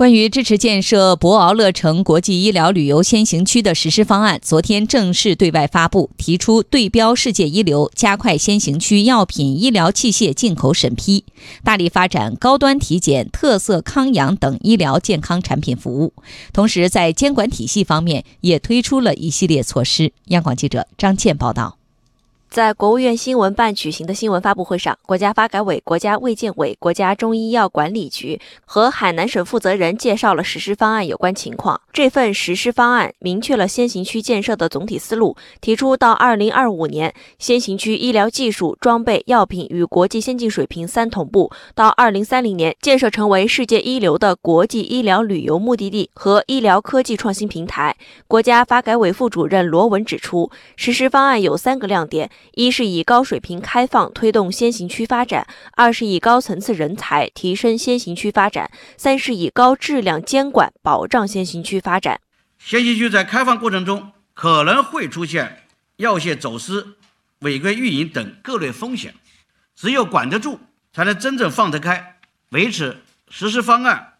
关于支持建设博鳌乐城国际医疗旅游先行区的实施方案，昨天正式对外发布，提出对标世界一流，加快先行区药品、医疗器械进口审批，大力发展高端体检、特色康养等医疗健康产品服务。同时，在监管体系方面也推出了一系列措施。央广记者张倩报道。在国务院新闻办举行的新闻发布会上，国家发改委、国家卫健委、国家中医药管理局和海南省负责人介绍了实施方案有关情况。这份实施方案明确了先行区建设的总体思路，提出到2025年，先行区医疗技术、装备、药品与国际先进水平三同步；到2030年，建设成为世界一流的国际医疗旅游目的地和医疗科技创新平台。国家发改委副主任罗文指出，实施方案有三个亮点。一是以高水平开放推动先行区发展，二是以高层次人才提升先行区发展，三是以高质量监管保障先行区发展。先行区在开放过程中可能会出现药械走私、违规运营等各类风险，只有管得住，才能真正放得开。为此，实施方案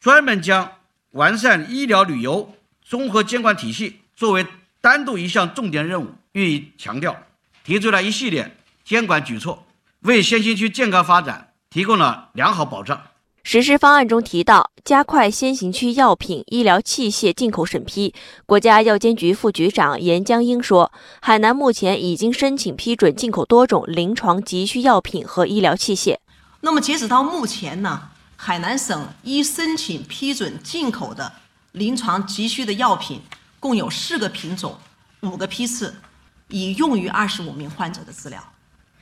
专门将完善医疗旅游综合监管体系作为单独一项重点任务予以强调。提出了一系列监管举措，为先行区健康发展提供了良好保障。实施方案中提到，加快先行区药品、医疗器械进口审批。国家药监局副局长严江英说，海南目前已经申请批准进口多种临床急需药品和医疗器械。那么，截止到目前呢，海南省已申请批准进口的临床急需的药品共有四个品种、五个批次。已用于二十五名患者的治疗，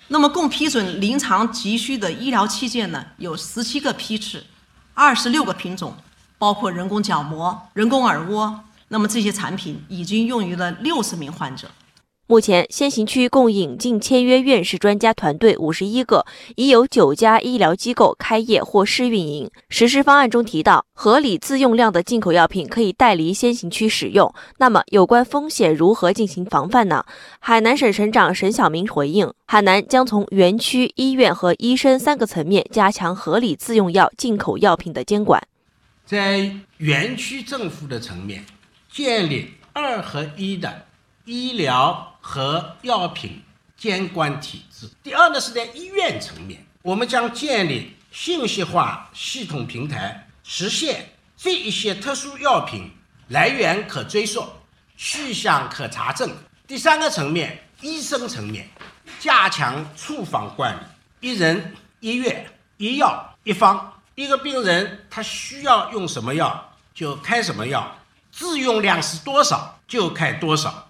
那么共批准临床急需的医疗器械呢？有十七个批次，二十六个品种，包括人工角膜、人工耳蜗。那么这些产品已经用于了六十名患者。目前，先行区共引进签约院士专家团队五十一个，已有九家医疗机构开业或试运营。实施方案中提到，合理自用量的进口药品可以带离先行区使用。那么，有关风险如何进行防范呢？海南省省长沈晓明回应，海南将从园区、医院和医生三个层面加强合理自用药进口药品的监管。在园区政府的层面，建立二合一的医疗。和药品监管体制。第二呢，是在医院层面，我们将建立信息化系统平台，实现这一些特殊药品来源可追溯、去向可查证。第三个层面，医生层面，加强处方管理，一人一月一药一方，一个病人他需要用什么药就开什么药，自用量是多少就开多少。